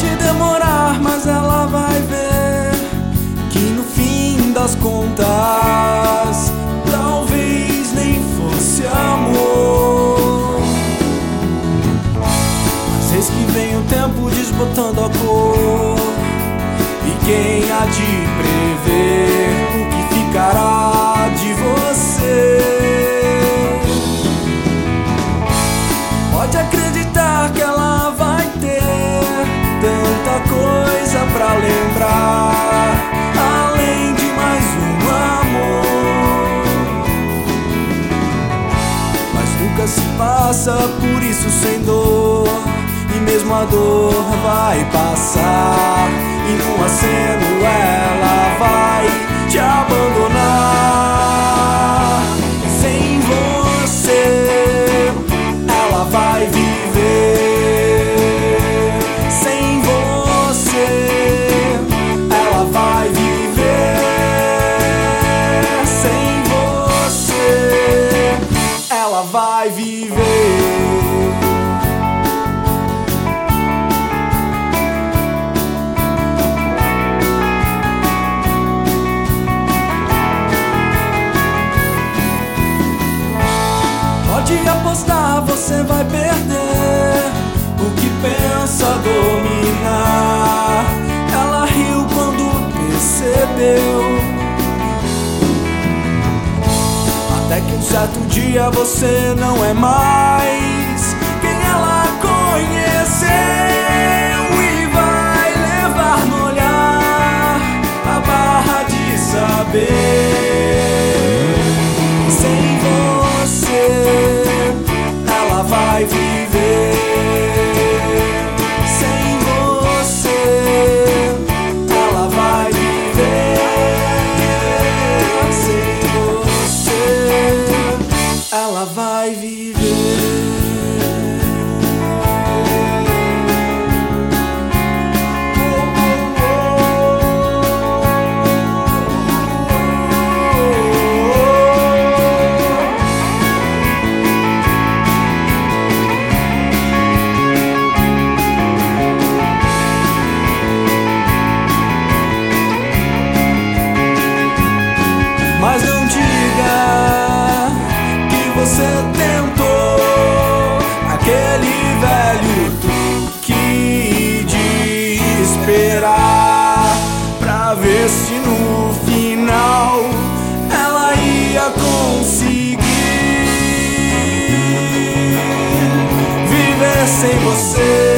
Pode demorar, mas ela vai ver que no fim das contas talvez nem fosse amor. Mas eis que vem o tempo desbotando a cor e quem há de prever? Se passa por isso sem dor, e mesmo a dor vai passar. E num aceno Pode apostar, você vai perder o que pensa dominar. Ela riu quando percebeu. Um certo dia você não é mais quem ela conheceu e vai levar no olhar a barra de saber. Viver. Se no final ela ia conseguir viver sem você.